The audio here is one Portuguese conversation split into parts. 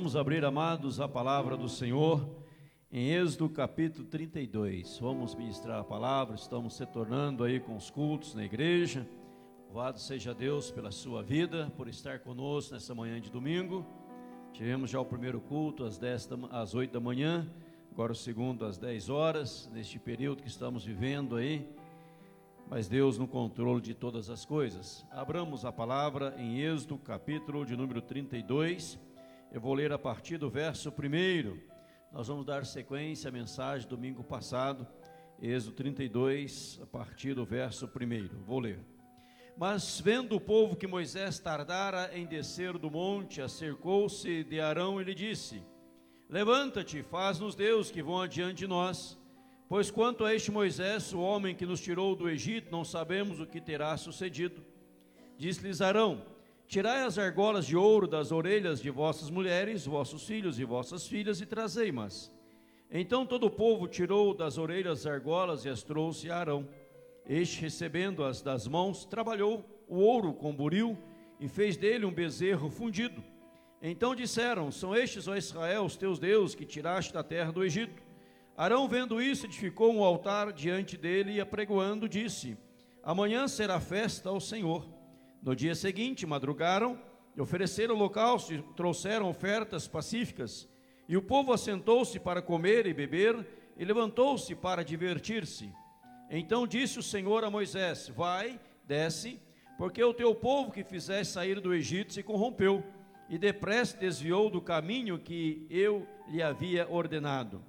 Vamos abrir, amados, a palavra do Senhor em Êxodo capítulo 32. Vamos ministrar a palavra, estamos se tornando aí com os cultos na igreja. Louvado seja Deus pela sua vida, por estar conosco nessa manhã de domingo. Tivemos já o primeiro culto às, 10 da, às 8 da manhã, agora o segundo às 10 horas, neste período que estamos vivendo aí. Mas Deus no controle de todas as coisas. Abramos a palavra em Êxodo capítulo de número 32 eu vou ler a partir do verso 1. Nós vamos dar sequência à mensagem do domingo passado, Êxodo 32, a partir do verso 1. Vou ler. Mas vendo o povo que Moisés tardara em descer do monte, acercou-se de Arão e lhe disse: Levanta-te, faz-nos Deus que vão adiante de nós. Pois quanto a este Moisés, o homem que nos tirou do Egito, não sabemos o que terá sucedido. Disse-lhes Arão: Tirai as argolas de ouro das orelhas de vossas mulheres, vossos filhos e vossas filhas, e trazei-mas. Então todo o povo tirou das orelhas as argolas e as trouxe a Arão. Este, recebendo-as das mãos, trabalhou o ouro com buril e fez dele um bezerro fundido. Então disseram: São estes, ó Israel, os teus deuses que tiraste da terra do Egito. Arão, vendo isso, edificou um altar diante dele e, apregoando, disse: Amanhã será festa ao Senhor. No dia seguinte, madrugaram e ofereceram holocausto e trouxeram ofertas pacíficas. E o povo assentou-se para comer e beber e levantou-se para divertir-se. Então disse o Senhor a Moisés: Vai, desce, porque o teu povo que fizeste sair do Egito se corrompeu e depressa desviou do caminho que eu lhe havia ordenado.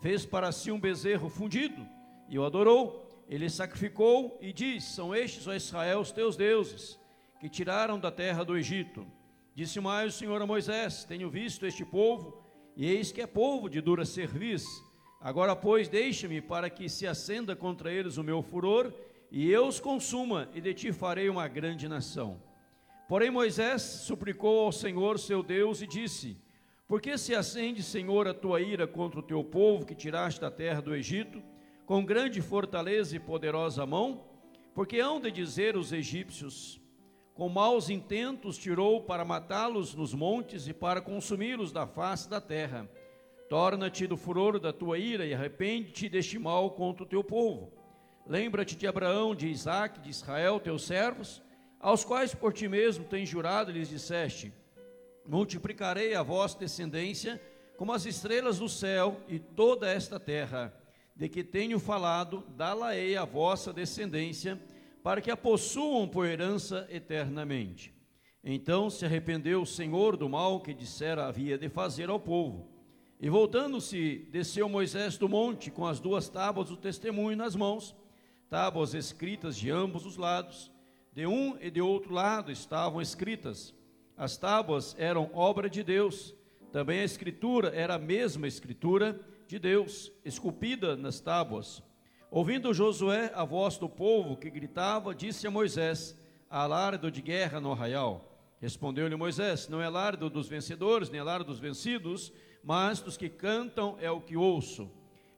Fez para si um bezerro fundido e o adorou. Ele sacrificou e disse: São estes, ó Israel, os teus deuses que tiraram da terra do Egito. Disse mais o Senhor a Moisés: Tenho visto este povo, e eis que é povo de dura serviço. Agora, pois, deixa-me para que se acenda contra eles o meu furor, e eu os consuma, e de ti farei uma grande nação. Porém, Moisés suplicou ao Senhor seu Deus e disse: Por que se acende, Senhor, a tua ira contra o teu povo que tiraste da terra do Egito, com grande fortaleza e poderosa mão? Porque hão de dizer os egípcios: com maus intentos tirou para matá-los nos montes e para consumi-los da face da terra. Torna-te do furor da tua ira e arrepende-te deste mal contra o teu povo. Lembra-te de Abraão, de Isaac, de Israel, teus servos, aos quais por ti mesmo tens jurado e lhes disseste: Multiplicarei a vossa descendência como as estrelas do céu e toda esta terra, de que tenho falado, dá-la-ei a vossa descendência para que a possuam por herança eternamente. Então se arrependeu o Senhor do mal que dissera havia de fazer ao povo. E voltando-se, desceu Moisés do monte com as duas tábuas do testemunho nas mãos, tábuas escritas de ambos os lados, de um e de outro lado estavam escritas. As tábuas eram obra de Deus, também a escritura era a mesma escritura de Deus, esculpida nas tábuas. Ouvindo Josué a voz do povo que gritava, disse a Moisés: Alardo de guerra no arraial. Respondeu-lhe Moisés: Não é lardo dos vencedores, nem é lardo dos vencidos, mas dos que cantam é o que ouço.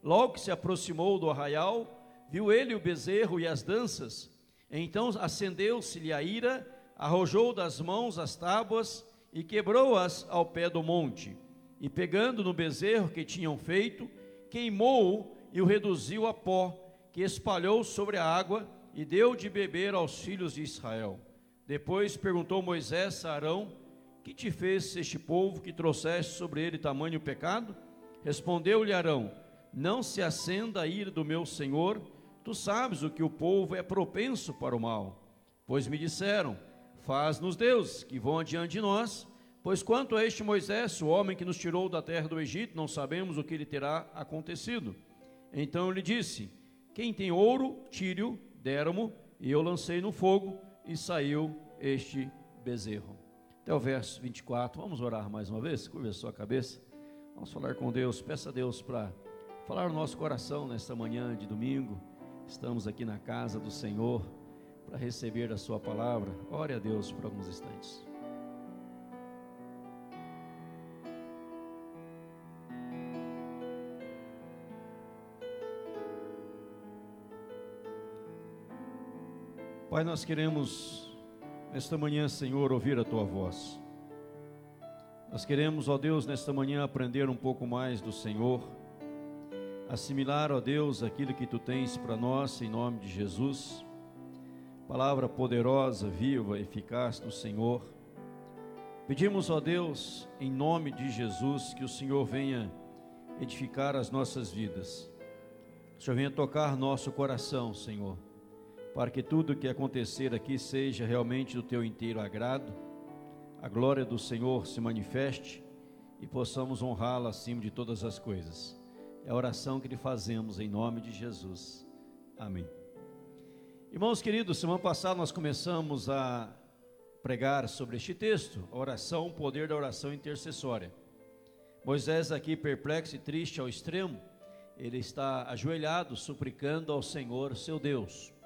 Logo que se aproximou do arraial, viu ele o bezerro e as danças. Então acendeu-se-lhe a ira, arrojou das mãos as tábuas e quebrou-as ao pé do monte. E pegando no bezerro que tinham feito, queimou-o e o reduziu a pó, que espalhou sobre a água e deu de beber aos filhos de Israel. Depois perguntou Moisés a Arão: Que te fez este povo que trouxeste sobre ele tamanho pecado? Respondeu-lhe Arão: Não se acenda a ira do meu senhor, tu sabes o que o povo é propenso para o mal. Pois me disseram: Faz-nos deuses que vão adiante de nós. Pois quanto a este Moisés, o homem que nos tirou da terra do Egito, não sabemos o que lhe terá acontecido. Então lhe disse: Quem tem ouro, tire-o, deram-mo, e eu lancei no fogo, e saiu este bezerro. Até o verso 24. Vamos orar mais uma vez? Curva sua cabeça. Vamos falar com Deus. Peça a Deus para falar no nosso coração nesta manhã de domingo. Estamos aqui na casa do Senhor para receber a Sua palavra. Ore a Deus por alguns instantes. Pai, nós queremos, nesta manhã, Senhor, ouvir a tua voz. Nós queremos, ó Deus, nesta manhã aprender um pouco mais do Senhor, assimilar, ó Deus, aquilo que tu tens para nós, em nome de Jesus. Palavra poderosa, viva, eficaz do Senhor. Pedimos, ó Deus, em nome de Jesus, que o Senhor venha edificar as nossas vidas. O Senhor venha tocar nosso coração, Senhor, para que tudo que acontecer aqui seja realmente do teu inteiro agrado a glória do Senhor se manifeste e possamos honrá-la acima de todas as coisas. É a oração que lhe fazemos em nome de Jesus. Amém. Irmãos queridos, semana passada nós começamos a pregar sobre este texto, a oração, o poder da oração intercessória. Moisés aqui perplexo e triste ao extremo, ele está ajoelhado suplicando ao Senhor, seu Deus.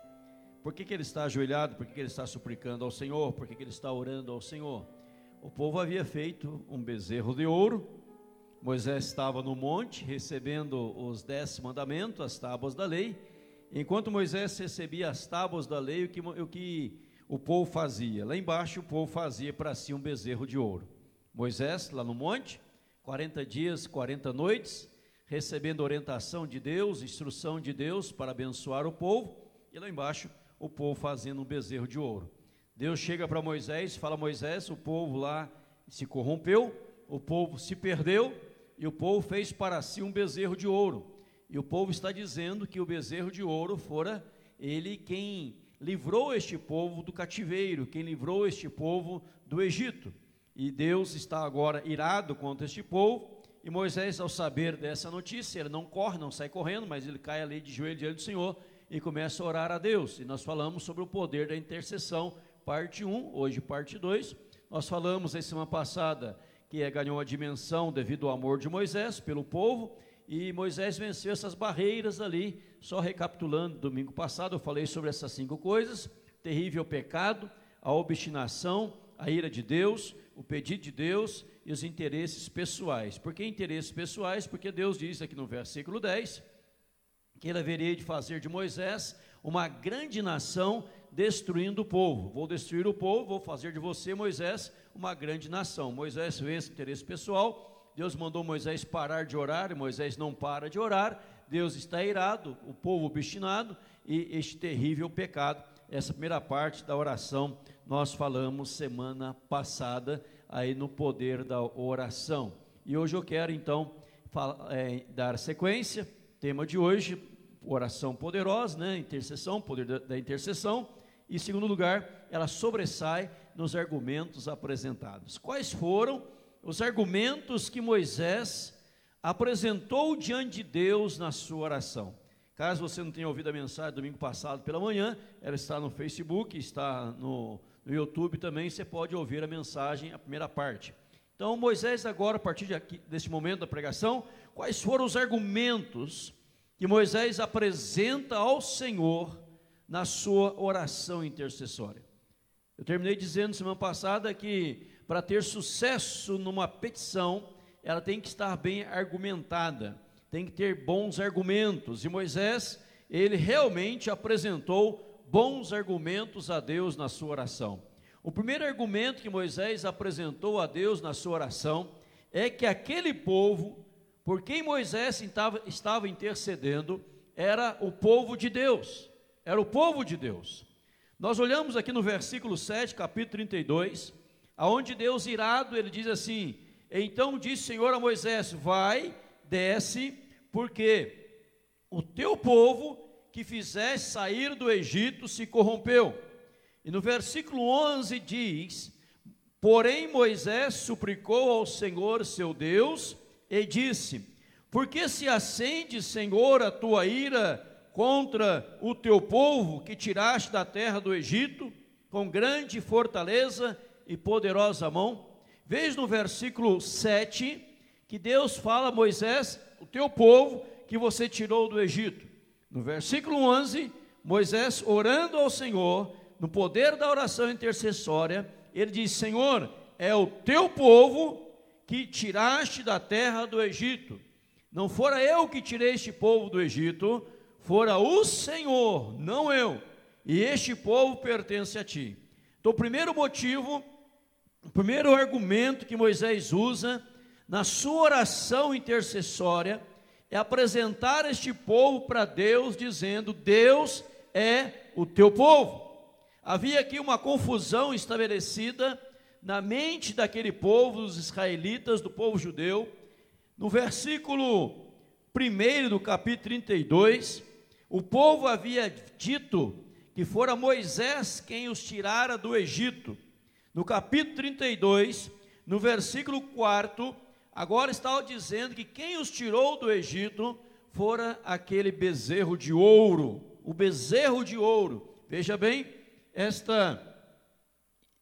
Por que, que ele está ajoelhado? Por que, que ele está suplicando ao Senhor? Por que, que ele está orando ao Senhor? O povo havia feito um bezerro de ouro. Moisés estava no monte recebendo os dez mandamentos, as tábuas da lei. Enquanto Moisés recebia as tábuas da lei, o que o, que o povo fazia? Lá embaixo o povo fazia para si um bezerro de ouro. Moisés, lá no monte, 40 dias, 40 noites, recebendo orientação de Deus, instrução de Deus para abençoar o povo, e lá embaixo o povo fazendo um bezerro de ouro. Deus chega para Moisés, fala: Moisés, o povo lá se corrompeu, o povo se perdeu e o povo fez para si um bezerro de ouro. E o povo está dizendo que o bezerro de ouro fora ele quem livrou este povo do cativeiro, quem livrou este povo do Egito. E Deus está agora irado contra este povo. E Moisés, ao saber dessa notícia, ele não corre, não sai correndo, mas ele cai ali de joelho diante do Senhor e começa a orar a Deus. E nós falamos sobre o poder da intercessão parte 1, hoje parte 2. Nós falamos na semana passada que ganhou a dimensão devido ao amor de Moisés pelo povo, e Moisés venceu essas barreiras ali. Só recapitulando, domingo passado eu falei sobre essas cinco coisas: terrível pecado, a obstinação, a ira de Deus, o pedido de Deus e os interesses pessoais. Por que interesses pessoais? Porque Deus diz aqui no versículo 10 que ele haveria de fazer de Moisés uma grande nação destruindo o povo. Vou destruir o povo, vou fazer de você, Moisés, uma grande nação. Moisés vence o interesse pessoal. Deus mandou Moisés parar de orar, e Moisés não para de orar. Deus está irado, o povo obstinado e este terrível pecado. Essa primeira parte da oração nós falamos semana passada aí no poder da oração. E hoje eu quero então é, dar sequência. Tema de hoje: oração poderosa, né? Intercessão, poder da, intercessão. E, em segundo lugar, ela sobressai nos argumentos apresentados. Quais foram os argumentos que Moisés apresentou diante de Deus na sua oração? Caso você não tenha ouvido a mensagem domingo passado pela manhã, ela está no Facebook, está no, no YouTube também, você pode ouvir a mensagem, a primeira parte. Então, Moisés, agora, a partir de aqui, desse momento da pregação, quais foram os argumentos que Moisés apresenta ao Senhor na sua oração intercessória. Eu terminei dizendo semana passada que para ter sucesso numa petição, ela tem que estar bem argumentada, tem que ter bons argumentos. E Moisés, ele realmente apresentou bons argumentos a Deus na sua oração. O primeiro argumento que Moisés apresentou a Deus na sua oração é que aquele povo, por quem Moisés estava, intercedendo, era o povo de Deus era o povo de Deus. Nós olhamos aqui no versículo 7, capítulo 32, aonde Deus irado, ele diz assim: Então disse o Senhor a Moisés: Vai, desce, porque o teu povo que fizeste sair do Egito se corrompeu. E no versículo 11 diz: Porém Moisés suplicou ao Senhor seu Deus e disse: Por que se acende, Senhor, a tua ira contra o teu povo que tiraste da terra do Egito, com grande fortaleza e poderosa mão. Veja no versículo 7 que Deus fala a Moisés, o teu povo que você tirou do Egito. No versículo 11, Moisés orando ao Senhor, no poder da oração intercessória, ele diz: Senhor, é o teu povo que tiraste da terra do Egito. Não fora eu que tirei este povo do Egito, fora o Senhor, não eu, e este povo pertence a ti. Então, o primeiro motivo O primeiro argumento que Moisés usa na sua oração intercessória é apresentar este povo para Deus, dizendo: Deus é o teu povo. Havia aqui uma confusão estabelecida na mente daquele povo, dos israelitas, do povo judeu. No versículo 1 do capítulo 32, o povo havia dito que fora Moisés quem os tirara do Egito. No capítulo 32, no versículo 4, agora estava dizendo que quem os tirou do Egito fora aquele bezerro de ouro, o bezerro de ouro. Veja bem, esta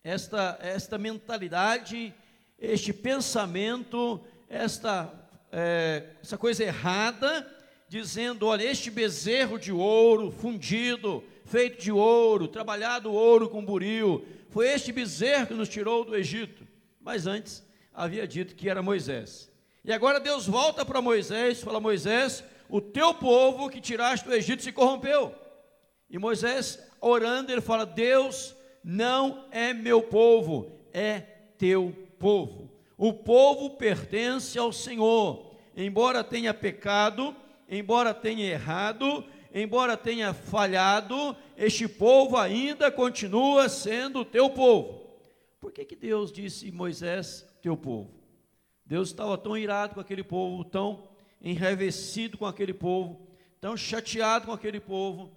esta esta mentalidade, este pensamento, esta é, essa coisa errada, dizendo: olha, este bezerro de ouro fundido, feito de ouro, trabalhado ouro com buril, foi este bezerro que nos tirou do Egito. Mas antes havia dito que era Moisés. E agora Deus volta para Moisés, fala: Moisés, o teu povo que tiraste do Egito se corrompeu. E Moisés, orando, ele fala: Deus não é meu povo, é teu povo. O povo pertence ao Senhor, embora tenha pecado, embora tenha errado, embora tenha falhado, este povo ainda continua sendo teu povo. Por que, que Deus disse Moisés, teu povo? Deus estava tão irado com aquele povo, tão enraivecido com aquele povo, tão chateado com aquele povo,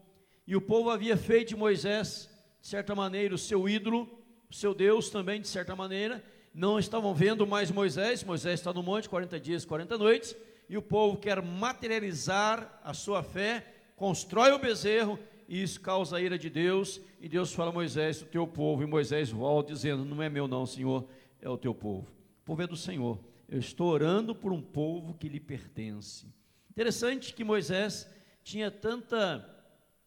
e o povo havia feito de Moisés, de certa maneira, o seu ídolo, o seu Deus também, de certa maneira, não estavam vendo mais Moisés, Moisés está no monte 40 dias, 40 noites, e o povo quer materializar a sua fé, constrói o bezerro, e isso causa a ira de Deus, e Deus fala a Moisés, o teu povo, e Moisés volta dizendo, não é meu não, Senhor, é o teu povo. O povo é do Senhor. Eu estou orando por um povo que lhe pertence. Interessante que Moisés tinha tanta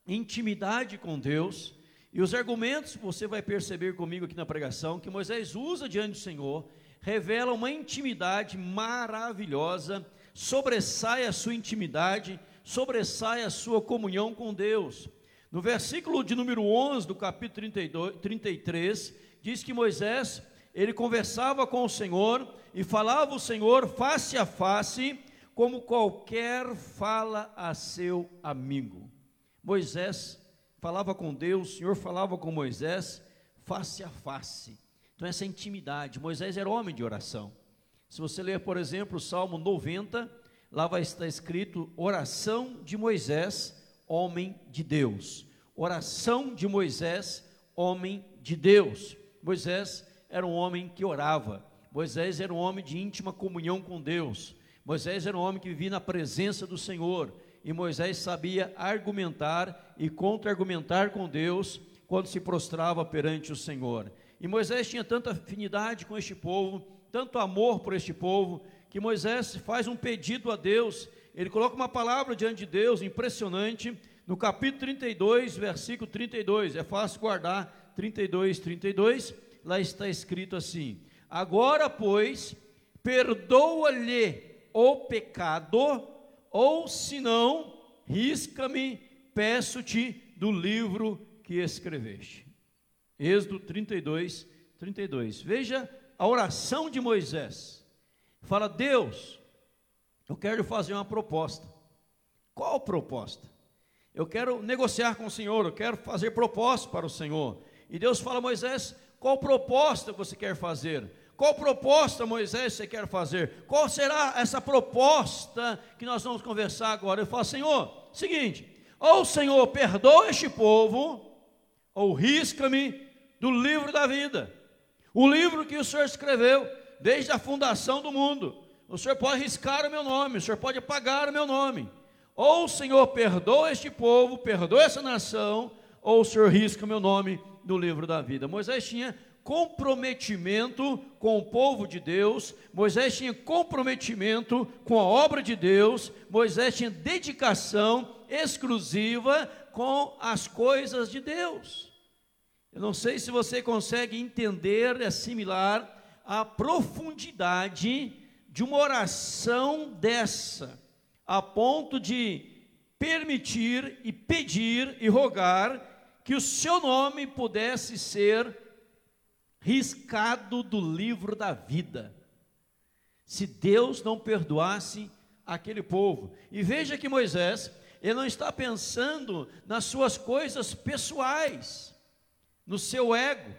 intimidade com Deus, e os argumentos, você vai perceber comigo aqui na pregação, que Moisés usa diante do Senhor, revela uma intimidade maravilhosa, sobressai a sua intimidade, sobressai a sua comunhão com Deus. No versículo de número 11 do capítulo 32, 33, diz que Moisés, ele conversava com o Senhor e falava o Senhor face a face, como qualquer fala a seu amigo. Moisés falava com Deus, o Senhor falava com Moisés face a face. Então, essa intimidade. Moisés era homem de oração. Se você ler, por exemplo, o Salmo 90, lá vai estar escrito oração de Moisés, homem de Deus. Oração de Moisés, homem de Deus. Moisés era um homem que orava. Moisés era um homem de íntima comunhão com Deus. Moisés era um homem que vivia na presença do Senhor. E Moisés sabia argumentar e contra-argumentar com Deus quando se prostrava perante o Senhor. E Moisés tinha tanta afinidade com este povo, tanto amor por este povo, que Moisés faz um pedido a Deus, ele coloca uma palavra diante de Deus, impressionante, no capítulo 32, versículo 32, é fácil guardar 32, 32, lá está escrito assim: Agora, pois, perdoa-lhe o pecado, ou se não, risca-me, peço-te do livro que escreveste. Êxodo 32, 32. Veja a oração de Moisés. Fala, Deus, eu quero fazer uma proposta. Qual proposta? Eu quero negociar com o Senhor, eu quero fazer proposta para o Senhor. E Deus fala, Moisés, qual proposta você quer fazer? Qual proposta, Moisés, você quer fazer? Qual será essa proposta que nós vamos conversar agora? Eu falo, Senhor, seguinte, ou Senhor perdoa este povo, ou risca-me do livro da vida. O livro que o Senhor escreveu desde a fundação do mundo. O Senhor pode riscar o meu nome, o Senhor pode apagar o meu nome. Ou o Senhor perdoa este povo, perdoa essa nação, ou o Senhor risca o meu nome do livro da vida. Moisés tinha comprometimento com o povo de Deus, Moisés tinha comprometimento com a obra de Deus, Moisés tinha dedicação exclusiva com as coisas de Deus. Eu não sei se você consegue entender assimilar a profundidade de uma oração dessa, a ponto de permitir e pedir e rogar que o seu nome pudesse ser riscado do livro da vida. Se Deus não perdoasse aquele povo. E veja que Moisés, ele não está pensando nas suas coisas pessoais, no seu ego.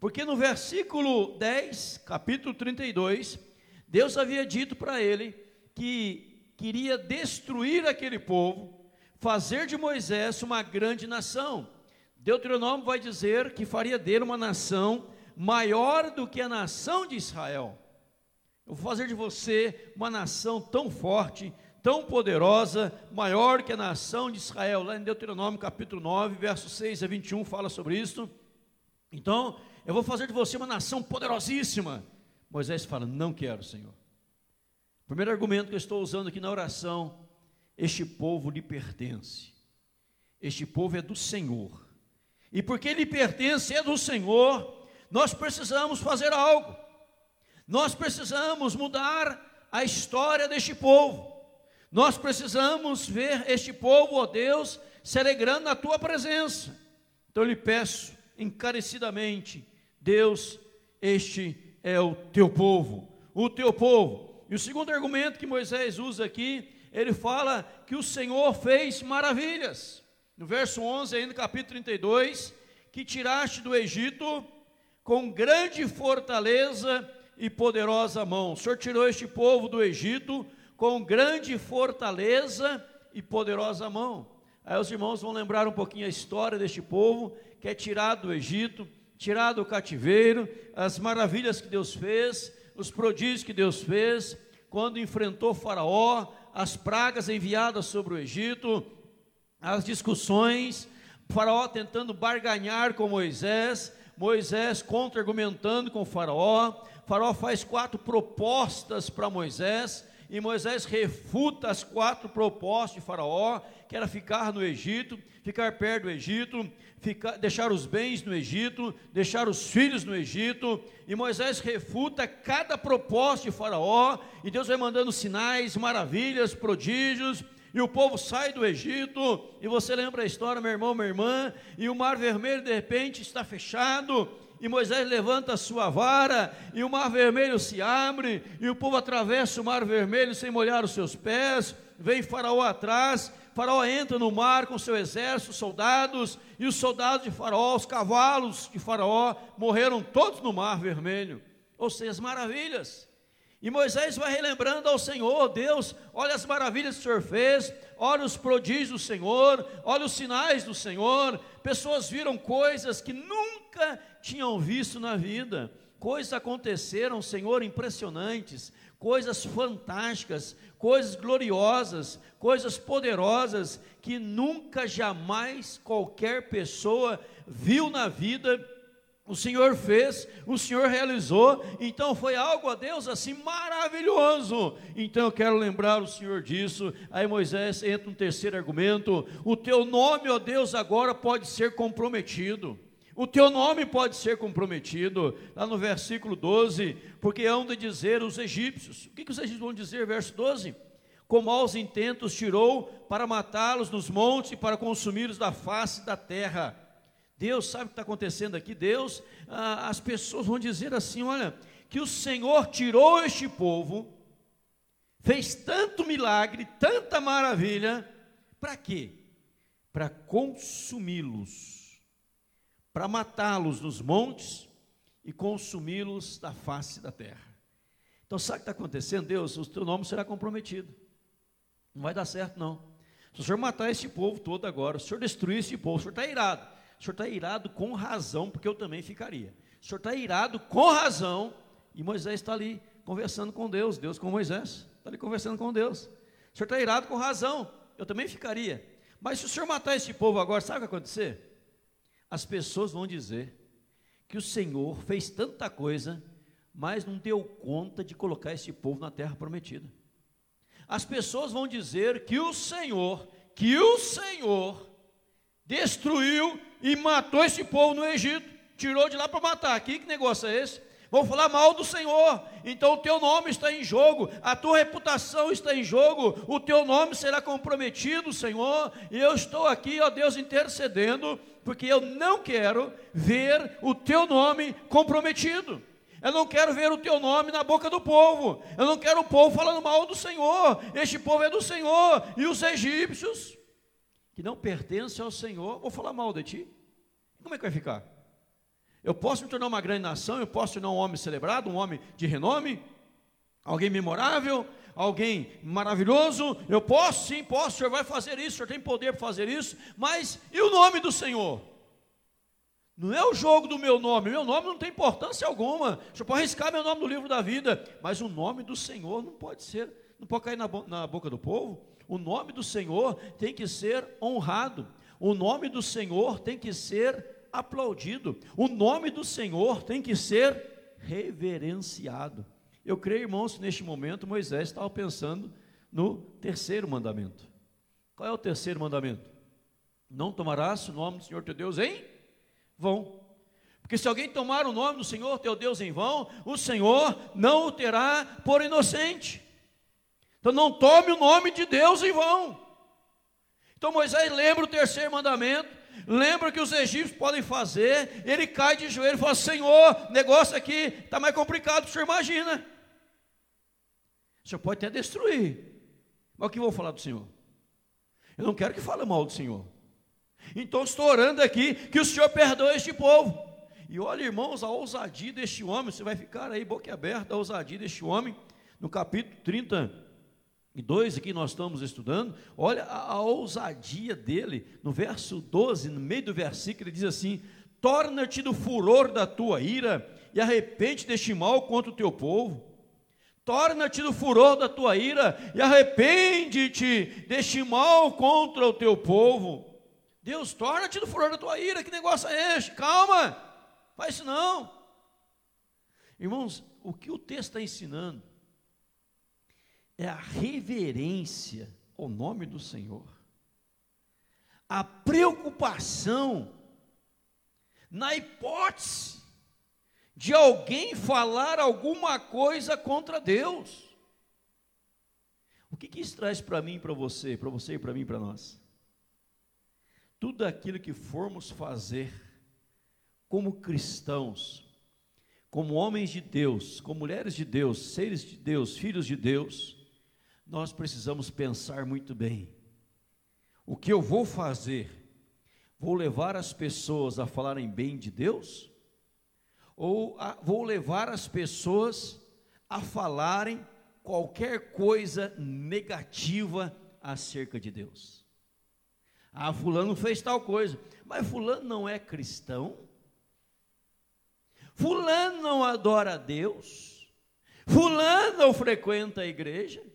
Porque no versículo 10, capítulo 32, Deus havia dito para ele que queria destruir aquele povo, fazer de Moisés uma grande nação. Deuteronômio vai dizer que faria dele uma nação maior do que a nação de Israel. Eu vou fazer de você uma nação tão forte, tão poderosa, maior que a nação de Israel. Lá em Deuteronômio capítulo 9, versos 6 a 21 fala sobre isso. Então, eu vou fazer de você uma nação poderosíssima. Moisés fala: Não quero, Senhor. Primeiro argumento que eu estou usando aqui na oração: Este povo lhe pertence. Este povo é do Senhor. E porque ele pertence, é do Senhor, nós precisamos fazer algo. Nós precisamos mudar a história deste povo. Nós precisamos ver este povo, ó Deus, se alegrando na tua presença. Então eu lhe peço encarecidamente, Deus, este é o teu povo, o teu povo. E o segundo argumento que Moisés usa aqui, ele fala que o Senhor fez maravilhas. No verso 11, ainda capítulo 32, que tiraste do Egito com grande fortaleza e poderosa mão. O Senhor tirou este povo do Egito com grande fortaleza e poderosa mão. Aí os irmãos vão lembrar um pouquinho a história deste povo que é tirado do Egito, tirado do cativeiro, as maravilhas que Deus fez, os prodígios que Deus fez, quando enfrentou Faraó, as pragas enviadas sobre o Egito, as discussões, Faraó tentando barganhar com Moisés, Moisés contra-argumentando com Faraó, Faraó faz quatro propostas para Moisés, e Moisés refuta as quatro propostas de Faraó, que era ficar no Egito, ficar perto do Egito, ficar, deixar os bens no Egito, deixar os filhos no Egito, e Moisés refuta cada proposta de Faraó, e Deus vai mandando sinais, maravilhas, prodígios, e o povo sai do Egito, e você lembra a história, meu irmão, minha irmã, e o mar vermelho de repente está fechado, e Moisés levanta a sua vara, e o mar vermelho se abre, e o povo atravessa o mar vermelho sem molhar os seus pés, vem Faraó atrás, Faraó entra no mar com seu exército, soldados, e os soldados de Faraó, os cavalos de Faraó, morreram todos no mar vermelho. Ou seja, as maravilhas. E Moisés vai relembrando ao Senhor, Deus, olha as maravilhas que o Senhor fez, olha os prodígios do Senhor, olha os sinais do Senhor. Pessoas viram coisas que nunca tinham visto na vida. Coisas aconteceram, Senhor, impressionantes, coisas fantásticas, coisas gloriosas, coisas poderosas que nunca jamais qualquer pessoa viu na vida o Senhor fez, o Senhor realizou, então foi algo a Deus assim maravilhoso. Então eu quero lembrar o Senhor disso. Aí Moisés entra um terceiro argumento: o teu nome, ó Deus, agora pode ser comprometido. O teu nome pode ser comprometido, lá no versículo 12, porque hão de dizer os egípcios. O que, que os egípcios vão dizer, verso 12? Com maus intentos tirou para matá-los nos montes e para consumi-los da face da terra. Deus sabe o que está acontecendo aqui. Deus, ah, as pessoas vão dizer assim: olha, que o Senhor tirou este povo, fez tanto milagre, tanta maravilha, para quê? Para consumi-los, para matá-los nos montes e consumi-los da face da terra. Então, sabe o que está acontecendo? Deus, o teu nome será comprometido. Não vai dar certo, não. Se o Senhor matar esse povo todo agora, se o Senhor destruir esse povo, o Senhor está irado. O senhor está irado com razão, porque eu também ficaria. O senhor está irado com razão, e Moisés está ali conversando com Deus, Deus com Moisés, está ali conversando com Deus. O senhor está irado com razão, eu também ficaria. Mas se o senhor matar esse povo agora, sabe o que vai acontecer? As pessoas vão dizer que o Senhor fez tanta coisa, mas não deu conta de colocar esse povo na terra prometida. As pessoas vão dizer que o Senhor, que o Senhor destruiu e matou esse povo no Egito, tirou de lá para matar. Aqui que negócio é esse? Vão falar mal do Senhor, então o teu nome está em jogo, a tua reputação está em jogo, o teu nome será comprometido, Senhor, e eu estou aqui, ó Deus, intercedendo porque eu não quero ver o teu nome comprometido. Eu não quero ver o teu nome na boca do povo. Eu não quero o povo falando mal do Senhor. Este povo é do Senhor. E os egípcios, que não pertencem ao Senhor, vou falar mal de ti. Como é que vai ficar? Eu posso me tornar uma grande nação, eu posso tornar um homem celebrado, um homem de renome, alguém memorável, alguém maravilhoso. Eu posso, sim, posso, o Senhor vai fazer isso, o Senhor tem poder para fazer isso, mas e o nome do Senhor? Não é o jogo do meu nome, meu nome não tem importância alguma. O senhor pode arriscar meu nome no livro da vida, mas o nome do Senhor não pode ser, não pode cair na, na boca do povo. O nome do Senhor tem que ser honrado. O nome do Senhor tem que ser aplaudido. O nome do Senhor tem que ser reverenciado. Eu creio, irmãos, que neste momento Moisés estava pensando no terceiro mandamento. Qual é o terceiro mandamento? Não tomarás o nome do Senhor teu Deus em vão. Porque se alguém tomar o nome do Senhor teu Deus em vão, o Senhor não o terá por inocente. Então não tome o nome de Deus em vão. Então Moisés lembra o terceiro mandamento, lembra que os egípcios podem fazer, ele cai de joelho e fala: Senhor, negócio aqui está mais complicado do que o senhor imagina. O senhor pode até destruir, mas o que vou falar do Senhor? Eu não quero que fale mal do Senhor. Então estou orando aqui que o Senhor perdoe este povo. E olha, irmãos, a ousadia deste homem, você vai ficar aí boca aberta, a ousadia deste homem, no capítulo 32, aqui nós estamos estudando, olha a, a ousadia dele, no verso 12, no meio do versículo, ele diz assim: Torna-te do furor da tua ira e arrepende deste mal contra o teu povo. Torna-te do furor da tua ira e arrepende-te deste mal contra o teu povo. Deus, torna-te do furor da tua ira, que negócio é este? Calma, faz isso não. Irmãos, o que o texto está ensinando é a reverência ao nome do Senhor, a preocupação na hipótese de alguém falar alguma coisa contra Deus. O que, que isso traz para mim e para você, para você e para mim e para nós? tudo aquilo que formos fazer como cristãos, como homens de Deus, como mulheres de Deus, seres de Deus, filhos de Deus, nós precisamos pensar muito bem. O que eu vou fazer? Vou levar as pessoas a falarem bem de Deus? Ou a, vou levar as pessoas a falarem qualquer coisa negativa acerca de Deus? Ah, fulano fez tal coisa. Mas fulano não é cristão? Fulano não adora a Deus? Fulano não frequenta a igreja?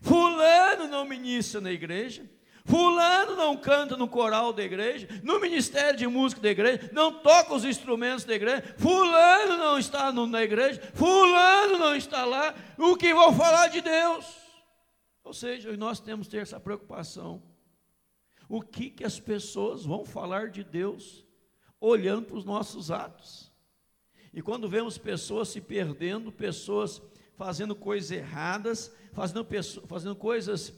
Fulano não ministra na igreja? Fulano não canta no coral da igreja, no ministério de música da igreja, não toca os instrumentos da igreja, fulano não está no, na igreja, fulano não está lá, o que vão falar de Deus? Ou seja, nós temos que ter essa preocupação o que, que as pessoas vão falar de Deus olhando para os nossos atos. E quando vemos pessoas se perdendo, pessoas fazendo coisas erradas, fazendo, fazendo coisas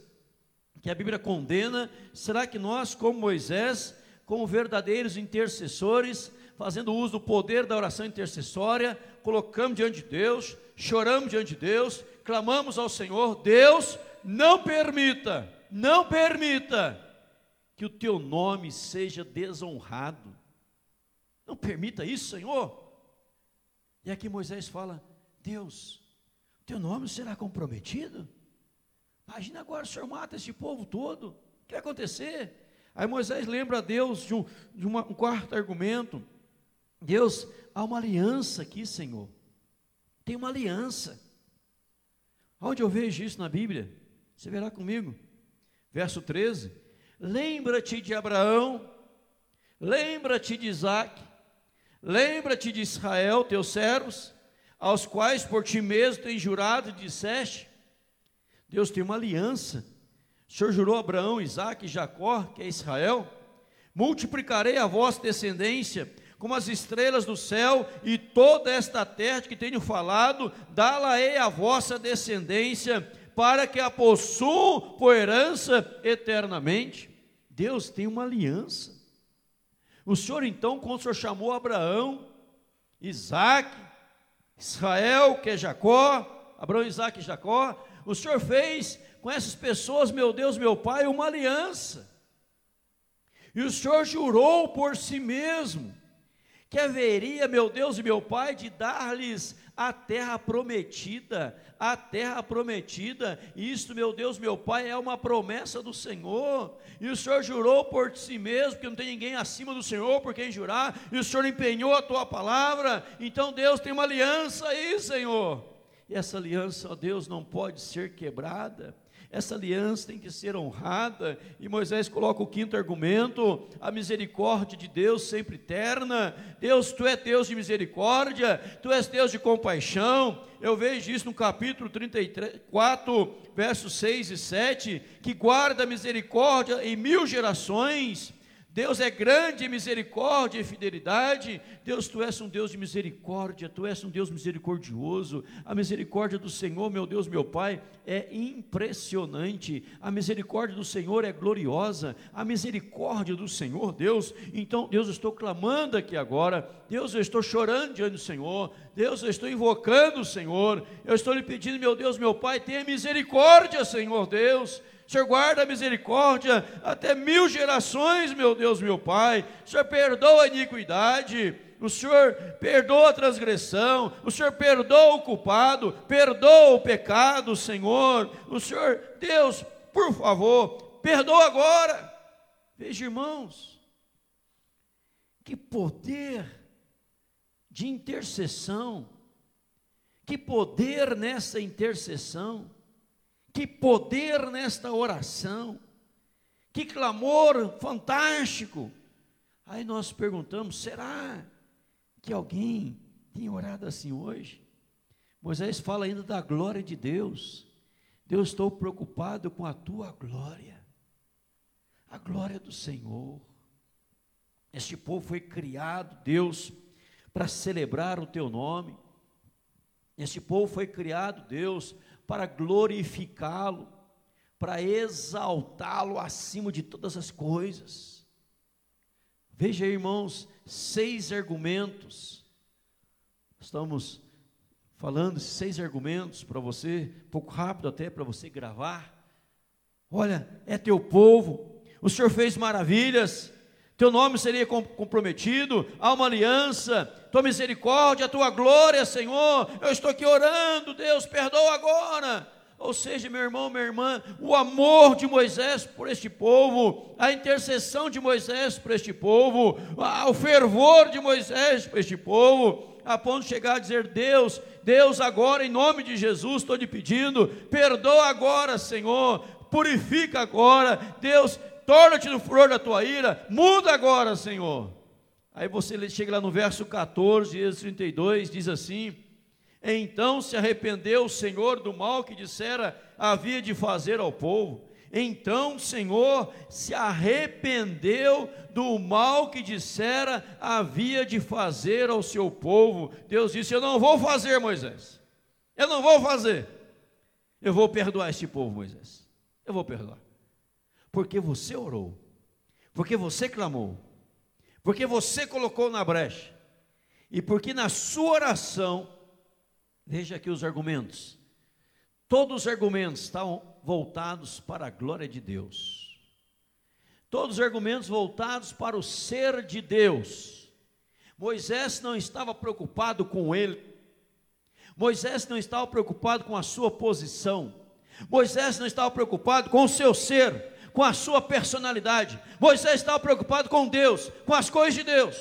que a Bíblia condena, será que nós, como Moisés, como verdadeiros intercessores, fazendo uso do poder da oração intercessória, colocamos diante de Deus, choramos diante de Deus, clamamos ao Senhor, Deus, não permita, não permita que o teu nome seja desonrado. Não permita isso, Senhor. E aqui Moisés fala: Deus, teu nome será comprometido? Imagina agora o Senhor mata esse povo todo. O que vai acontecer? Aí Moisés lembra a Deus de, um, de uma, um quarto argumento. Deus, há uma aliança aqui, Senhor. Tem uma aliança. Onde eu vejo isso na Bíblia? Você verá comigo. Verso 13. Lembra-te de Abraão, lembra-te de Isaac, lembra-te de Israel, teus servos, aos quais por ti mesmo tens jurado e disseste: Deus tem uma aliança. O Senhor jurou a Abraão, Isaac e Jacó, que é Israel: multiplicarei a vossa descendência como as estrelas do céu, e toda esta terra que tenho falado, dá-la-ei a vossa descendência, para que a possuam por herança eternamente. Deus tem uma aliança. O Senhor então, quando o Senhor chamou Abraão, Isaac, Israel, que é Jacó, Abraão, Isaac e Jacó, o Senhor fez com essas pessoas, meu Deus, meu Pai, uma aliança. E o Senhor jurou por si mesmo que haveria, meu Deus e meu Pai, de dar-lhes a terra prometida, a terra prometida. Isto, meu Deus, meu Pai, é uma promessa do Senhor. E o Senhor jurou por si mesmo, que não tem ninguém acima do Senhor por quem jurar. E o Senhor empenhou a tua palavra. Então Deus tem uma aliança aí, Senhor. E essa aliança, ó Deus, não pode ser quebrada. Essa aliança tem que ser honrada. E Moisés coloca o quinto argumento: a misericórdia de Deus sempre eterna. Deus, tu és Deus de misericórdia, tu és Deus de compaixão. Eu vejo isso no capítulo 34, versos 6 e 7, que guarda misericórdia em mil gerações Deus é grande em misericórdia e fidelidade. Deus, tu és um Deus de misericórdia, tu és um Deus misericordioso. A misericórdia do Senhor, meu Deus, meu Pai, é impressionante. A misericórdia do Senhor é gloriosa. A misericórdia do Senhor, Deus. Então, Deus, eu estou clamando aqui agora. Deus, eu estou chorando diante do Senhor. Deus, eu estou invocando o Senhor. Eu estou lhe pedindo, meu Deus, meu Pai, tenha misericórdia, Senhor Deus. Senhor guarda a misericórdia até mil gerações, meu Deus, meu Pai. Senhor perdoa a iniquidade. O Senhor perdoa a transgressão, o Senhor perdoa o culpado, perdoa o pecado, Senhor. O Senhor, Deus, por favor, perdoa agora. Veja, irmãos, que poder de intercessão, que poder nessa intercessão. Que poder nesta oração, que clamor fantástico. Aí nós perguntamos: será que alguém tem orado assim hoje? Moisés fala ainda da glória de Deus. Deus, estou preocupado com a tua glória, a glória do Senhor. Este povo foi criado, Deus, para celebrar o teu nome. Este povo foi criado, Deus, para glorificá-lo, para exaltá-lo acima de todas as coisas. Veja, irmãos, seis argumentos. Estamos falando seis argumentos para você, pouco rápido até para você gravar. Olha, é teu povo, o Senhor fez maravilhas, teu nome seria comprometido, há uma aliança, tua misericórdia, a tua glória, Senhor. Eu estou aqui orando, Deus, perdoa agora. Ou seja, meu irmão, minha irmã, o amor de Moisés por este povo, a intercessão de Moisés por este povo, o fervor de Moisés por este povo, a ponto de chegar a dizer: Deus, Deus, agora em nome de Jesus estou lhe pedindo, perdoa agora, Senhor, purifica agora, Deus, torna-te no furor da tua ira, muda agora, Senhor. Aí você chega lá no verso 14, Êxodo 32, diz assim: Então se arrependeu o Senhor do mal que dissera havia de fazer ao povo. Então o Senhor se arrependeu do mal que dissera havia de fazer ao seu povo. Deus disse: Eu não vou fazer, Moisés. Eu não vou fazer. Eu vou perdoar este povo, Moisés. Eu vou perdoar porque você orou, porque você clamou, porque você colocou na brecha, e porque na sua oração, veja aqui os argumentos, todos os argumentos estão voltados para a glória de Deus, todos os argumentos voltados para o ser de Deus. Moisés não estava preocupado com ele, Moisés não estava preocupado com a sua posição, Moisés não estava preocupado com o seu ser, com a sua personalidade. Moisés estava preocupado com Deus, com as coisas de Deus.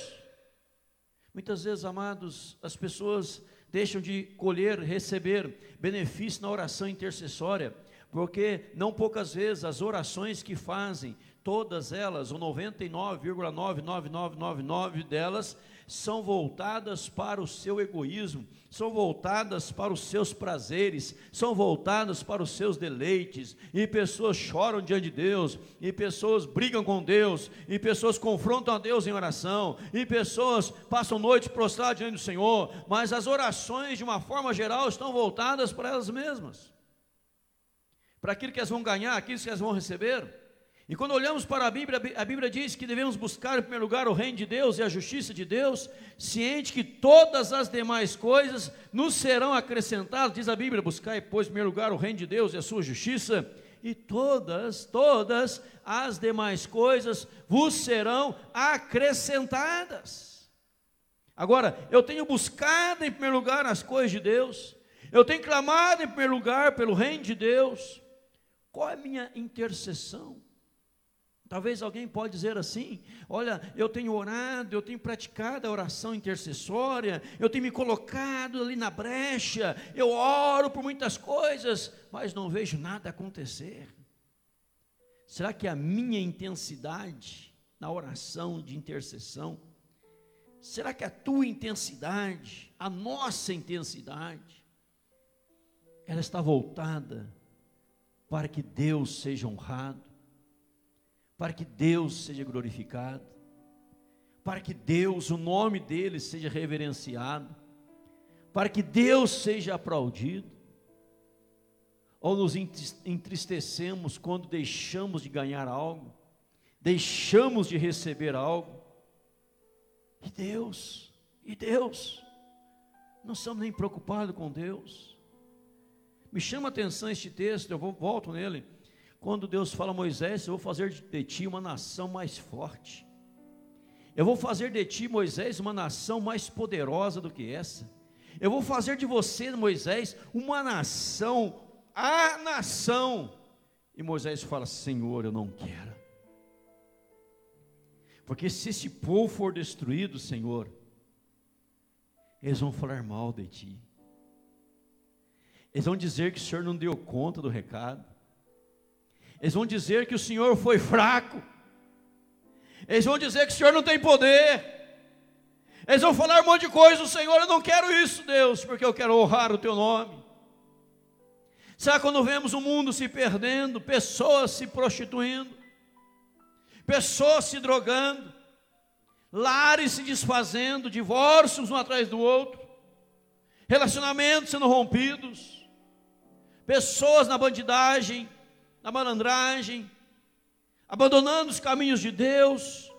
Muitas vezes, amados, as pessoas deixam de colher, receber benefício na oração intercessória, porque não poucas vezes as orações que fazem, todas elas, ou 99,99999 delas, são voltadas para o seu egoísmo, são voltadas para os seus prazeres, são voltadas para os seus deleites, e pessoas choram diante de Deus, e pessoas brigam com Deus, e pessoas confrontam a Deus em oração, e pessoas passam noite prostradas diante do Senhor, mas as orações, de uma forma geral, estão voltadas para elas mesmas, para aquilo que elas vão ganhar, aquilo que elas vão receber. E quando olhamos para a Bíblia, a Bíblia diz que devemos buscar em primeiro lugar o reino de Deus e a justiça de Deus, ciente que todas as demais coisas nos serão acrescentadas, diz a Bíblia: buscai, pois, em primeiro lugar o reino de Deus e a sua justiça, e todas, todas as demais coisas vos serão acrescentadas. Agora, eu tenho buscado em primeiro lugar as coisas de Deus, eu tenho clamado em primeiro lugar pelo reino de Deus. Qual é a minha intercessão? Talvez alguém pode dizer assim: olha, eu tenho orado, eu tenho praticado a oração intercessória, eu tenho me colocado ali na brecha, eu oro por muitas coisas, mas não vejo nada acontecer. Será que a minha intensidade na oração de intercessão, será que a tua intensidade, a nossa intensidade, ela está voltada para que Deus seja honrado? Para que Deus seja glorificado, para que Deus, o nome dele, seja reverenciado, para que Deus seja aplaudido. Ou nos entristecemos quando deixamos de ganhar algo, deixamos de receber algo, e Deus, e Deus, não estamos nem preocupados com Deus. Me chama a atenção este texto, eu vou, volto nele quando Deus fala a Moisés, eu vou fazer de ti uma nação mais forte. Eu vou fazer de ti, Moisés, uma nação mais poderosa do que essa. Eu vou fazer de você, Moisés, uma nação, a nação. E Moisés fala: Senhor, eu não quero. Porque se esse povo for destruído, Senhor, eles vão falar mal de ti. Eles vão dizer que o Senhor não deu conta do recado. Eles vão dizer que o Senhor foi fraco. Eles vão dizer que o Senhor não tem poder. Eles vão falar um monte de coisa, Senhor, eu não quero isso, Deus, porque eu quero honrar o teu nome. Sabe quando vemos o mundo se perdendo, pessoas se prostituindo, pessoas se drogando, lares se desfazendo, divórcios um atrás do outro, relacionamentos sendo rompidos, pessoas na bandidagem, na malandragem, abandonando os caminhos de Deus,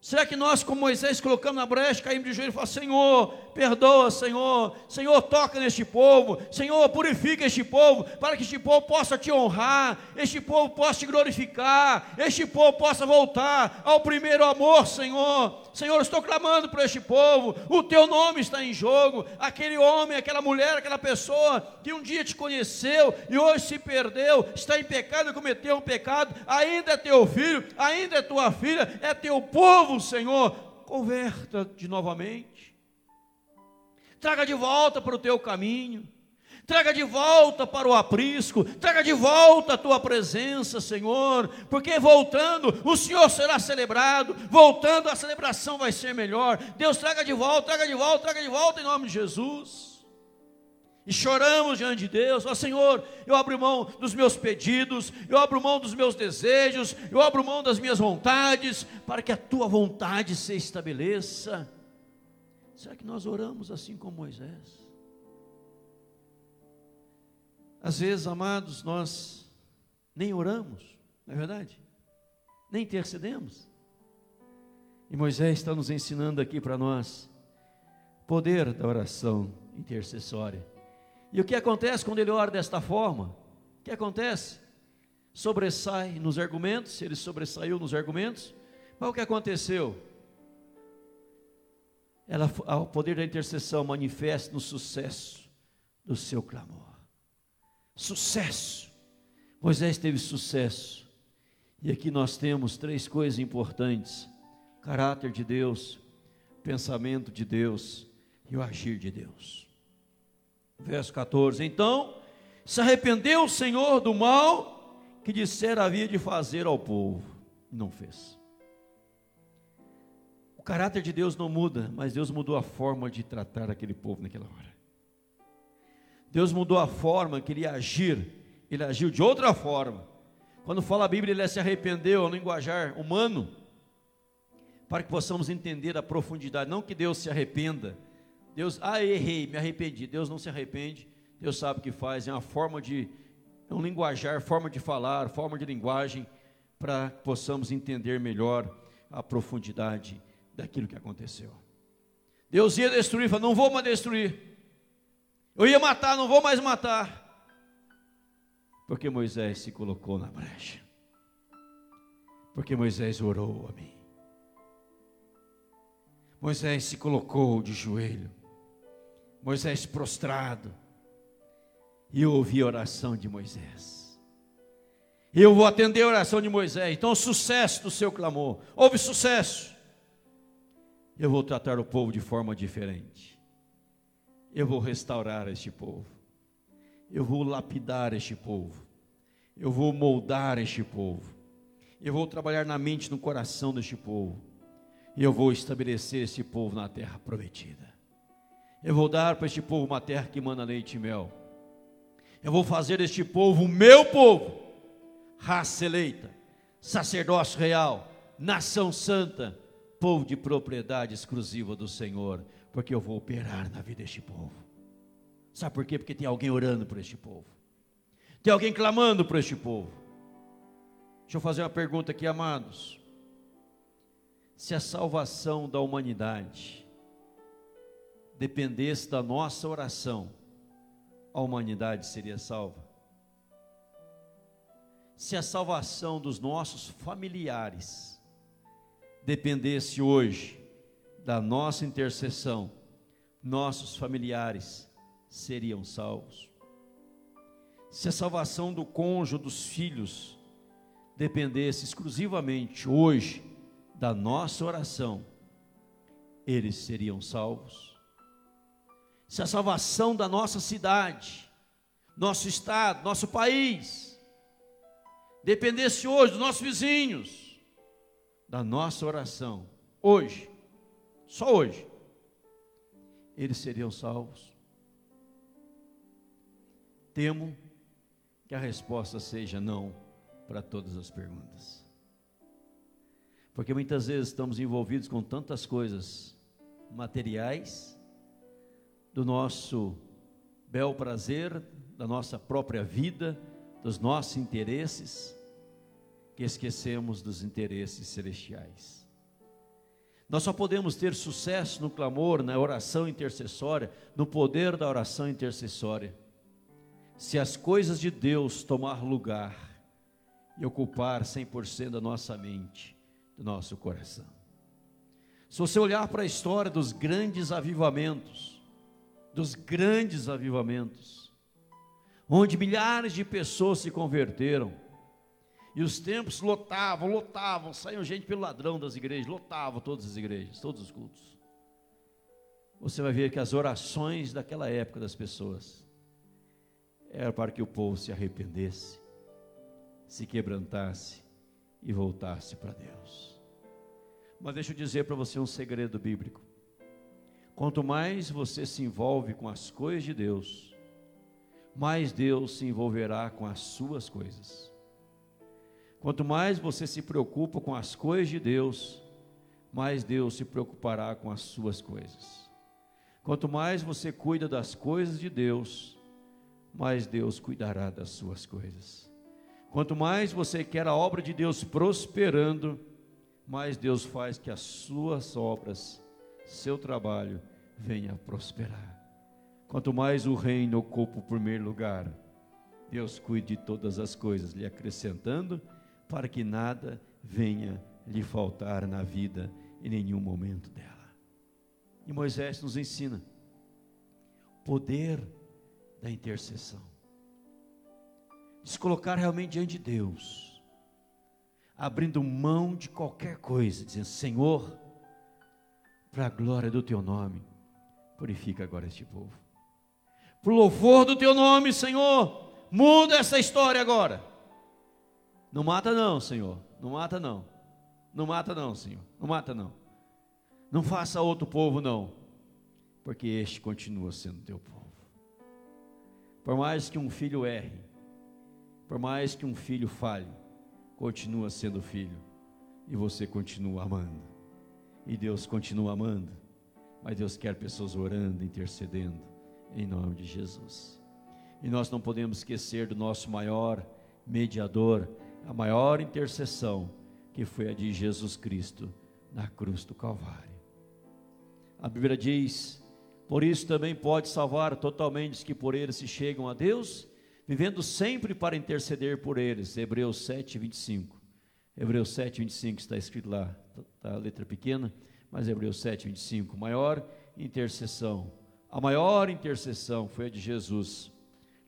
Será que nós, como Moisés, colocamos na brecha, caímos de joelho e falamos: Senhor, perdoa, Senhor, Senhor, toca neste povo, Senhor, purifica este povo, para que este povo possa te honrar, este povo possa te glorificar, este povo possa voltar ao primeiro amor, Senhor. Senhor, estou clamando por este povo, o teu nome está em jogo. Aquele homem, aquela mulher, aquela pessoa que um dia te conheceu e hoje se perdeu, está em pecado e cometeu um pecado, ainda é teu filho, ainda é tua filha, é teu povo Senhor, converta de novamente. Traga de volta para o teu caminho. Traga de volta para o aprisco, traga de volta a tua presença, Senhor, porque voltando o Senhor será celebrado, voltando a celebração vai ser melhor. Deus traga de volta, traga de volta, traga de volta em nome de Jesus e choramos diante de Deus, ó Senhor, eu abro mão dos meus pedidos, eu abro mão dos meus desejos, eu abro mão das minhas vontades, para que a tua vontade se estabeleça. Será que nós oramos assim como Moisés? Às vezes, amados, nós nem oramos, não é verdade? Nem intercedemos. E Moisés está nos ensinando aqui para nós poder da oração intercessória. E o que acontece quando ele ora desta forma? O que acontece? Sobressai nos argumentos, ele sobressaiu nos argumentos, mas o que aconteceu? Ela, o poder da intercessão manifesta no sucesso do seu clamor. Sucesso. Moisés teve sucesso. E aqui nós temos três coisas importantes: caráter de Deus, pensamento de Deus e o agir de Deus. Verso 14: Então se arrependeu o Senhor do mal que dissera havia de fazer ao povo, e não fez. Caráter de Deus não muda, mas Deus mudou a forma de tratar aquele povo naquela hora. Deus mudou a forma que ele ia agir, ele agiu de outra forma. Quando fala a Bíblia, ele se arrependeu no linguajar humano, para que possamos entender a profundidade, não que Deus se arrependa, Deus, ah, errei, me arrependi. Deus não se arrepende, Deus sabe o que faz, é uma forma de, é um linguajar, forma de falar, forma de linguagem, para que possamos entender melhor a profundidade daquilo que aconteceu. Deus ia destruir, falou: não vou mais destruir. Eu ia matar, não vou mais matar. Porque Moisés se colocou na brecha. Porque Moisés orou a mim. Moisés se colocou de joelho. Moisés prostrado. E eu ouvi a oração de Moisés. E eu vou atender a oração de Moisés. Então, sucesso do seu clamor. Houve sucesso. Eu vou tratar o povo de forma diferente. Eu vou restaurar este povo. Eu vou lapidar este povo. Eu vou moldar este povo. Eu vou trabalhar na mente, no coração deste povo. E eu vou estabelecer este povo na terra prometida. Eu vou dar para este povo uma terra que manda leite e mel. Eu vou fazer este povo o meu povo, raça eleita, sacerdócio real, nação santa, povo de propriedade exclusiva do Senhor, porque eu vou operar na vida deste povo. Sabe por quê? Porque tem alguém orando por este povo, tem alguém clamando por este povo. Deixa eu fazer uma pergunta aqui, amados. Se a salvação da humanidade dependesse da nossa oração, a humanidade seria salva? Se a salvação dos nossos familiares dependesse hoje da nossa intercessão, nossos familiares seriam salvos. Se a salvação do cônjuge, dos filhos, dependesse exclusivamente hoje da nossa oração, eles seriam salvos se a salvação da nossa cidade, nosso estado, nosso país, dependesse hoje dos nossos vizinhos, da nossa oração, hoje, só hoje, eles seriam salvos? Temo que a resposta seja não para todas as perguntas. Porque muitas vezes estamos envolvidos com tantas coisas materiais, do nosso bel prazer, da nossa própria vida, dos nossos interesses, que esquecemos dos interesses celestiais. Nós só podemos ter sucesso no clamor, na oração intercessória, no poder da oração intercessória, se as coisas de Deus tomar lugar e ocupar 100% da nossa mente, do nosso coração. Se você olhar para a história dos grandes avivamentos, dos grandes avivamentos, onde milhares de pessoas se converteram, e os templos lotavam, lotavam, saíam gente pelo ladrão das igrejas, lotavam todas as igrejas, todos os cultos. Você vai ver que as orações daquela época das pessoas era para que o povo se arrependesse, se quebrantasse e voltasse para Deus. Mas deixa eu dizer para você um segredo bíblico. Quanto mais você se envolve com as coisas de Deus, mais Deus se envolverá com as suas coisas. Quanto mais você se preocupa com as coisas de Deus, mais Deus se preocupará com as suas coisas. Quanto mais você cuida das coisas de Deus, mais Deus cuidará das suas coisas. Quanto mais você quer a obra de Deus prosperando, mais Deus faz que as suas obras seu trabalho venha prosperar. Quanto mais o reino ocupa o primeiro lugar, Deus cuide de todas as coisas, lhe acrescentando, para que nada venha lhe faltar na vida em nenhum momento dela. E Moisés nos ensina o poder da intercessão. Se colocar realmente diante de Deus, abrindo mão de qualquer coisa, dizendo: Senhor, para a glória do teu nome, purifica agora este povo. Por louvor do teu nome, Senhor, muda essa história agora. Não mata não, Senhor. Não mata não. Não mata não, Senhor. Não mata não. Não faça outro povo não, porque este continua sendo teu povo. Por mais que um filho erre, por mais que um filho falhe, continua sendo filho e você continua amando. E Deus continua amando. Mas Deus quer pessoas orando, intercedendo, em nome de Jesus. E nós não podemos esquecer do nosso maior mediador, a maior intercessão, que foi a de Jesus Cristo na cruz do Calvário. A Bíblia diz: por isso também pode salvar totalmente os que por ele se chegam a Deus, vivendo sempre para interceder por eles. Hebreus 7, 25. Hebreus 7, 25 está escrito lá, está a letra pequena, mas Hebreus 7, 25. Maior intercessão. A maior intercessão foi a de Jesus,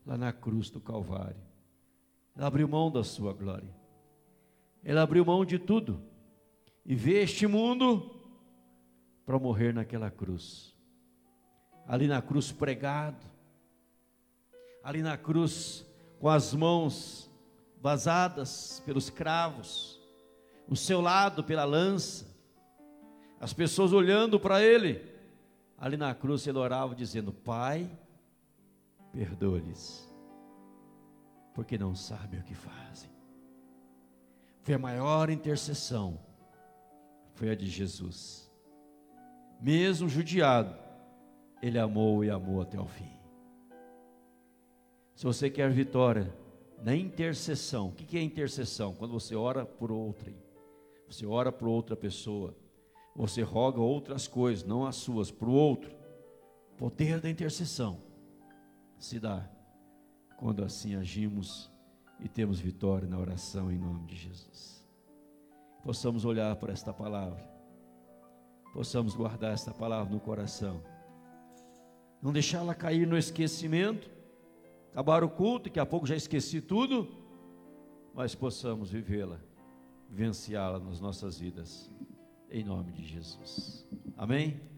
lá na cruz do Calvário. Ele abriu mão da sua glória. Ele abriu mão de tudo e veio este mundo para morrer naquela cruz. Ali na cruz pregado, ali na cruz com as mãos vazadas pelos cravos, o seu lado pela lança, as pessoas olhando para ele. Ali na cruz ele orava dizendo: Pai, perdoa-lhes, porque não sabem o que fazem. Foi a maior intercessão, foi a de Jesus. Mesmo judiado, ele amou e amou até o fim. Se você quer vitória na intercessão, o que é intercessão? Quando você ora por outrem, você ora por outra pessoa, você roga outras coisas, não as suas, para o outro. Poder da intercessão se dá quando assim agimos e temos vitória na oração em nome de Jesus. Possamos olhar para esta palavra, possamos guardar esta palavra no coração, não deixá-la cair no esquecimento, acabar o culto, daqui a pouco já esqueci tudo, mas possamos vivê-la, vivenciá-la nas nossas vidas, em nome de Jesus. Amém?